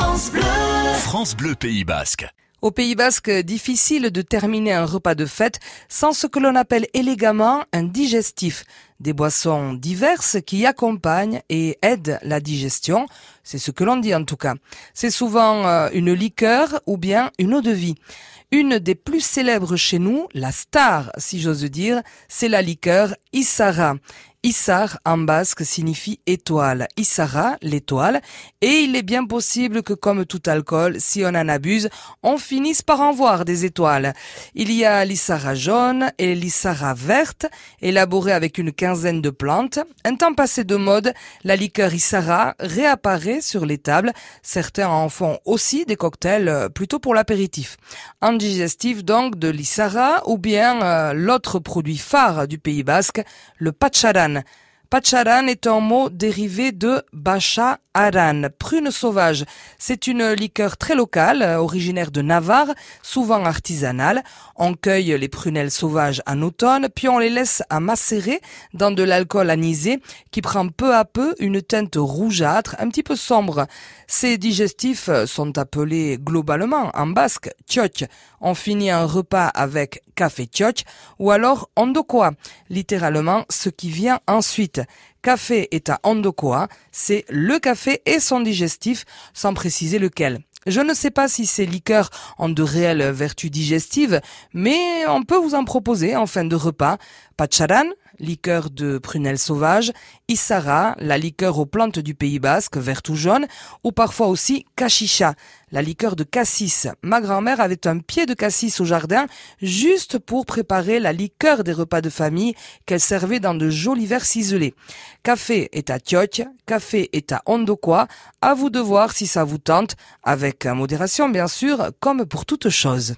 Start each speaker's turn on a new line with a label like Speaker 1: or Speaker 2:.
Speaker 1: France Bleu. France Bleu Pays Basque.
Speaker 2: Au Pays Basque, difficile de terminer un repas de fête sans ce que l'on appelle élégamment un digestif. Des boissons diverses qui accompagnent et aident la digestion. C'est ce que l'on dit en tout cas. C'est souvent euh, une liqueur ou bien une eau de vie. Une des plus célèbres chez nous, la star, si j'ose dire, c'est la liqueur Issara. Issar en basque signifie étoile. Issara, l'étoile. Et il est bien possible que comme tout alcool, si on en abuse, on finisse par en voir des étoiles. Il y a l'Issara jaune et l'Issara verte, élaborée avec une quinzaine de plantes. Un temps passé de mode, la liqueur Issara réapparaît sur les tables. Certains en font aussi des cocktails euh, plutôt pour l'apéritif. Un digestif donc de l'Issara ou bien euh, l'autre produit phare du Pays Basque, le pacharan Pacharan. est un mot dérivé de Bacha Aran, prune sauvage. C'est une liqueur très locale, originaire de Navarre, souvent artisanale. On cueille les prunelles sauvages en automne, puis on les laisse à macérer dans de l'alcool anisé qui prend peu à peu une teinte rougeâtre, un petit peu sombre. Ces digestifs sont appelés globalement en basque tchotch. On finit un repas avec café tchotch ou alors ondokoa, littéralement ce qui vient ensuite. Café est à ondokoa, c'est le café et son digestif, sans préciser lequel. Je ne sais pas si ces liqueurs ont de réelles vertus digestives, mais on peut vous en proposer en fin de repas. Pacharan, liqueur de prunelle sauvage, Issara, la liqueur aux plantes du Pays Basque, verte ou jaune, ou parfois aussi Cachicha, la liqueur de cassis. Ma grand-mère avait un pied de cassis au jardin, juste pour préparer la liqueur des repas de famille qu'elle servait dans de jolis verres ciselés. Café est à Tioch, café est à Ondoquois, à vous de voir si ça vous tente, avec modération bien sûr, comme pour toute chose.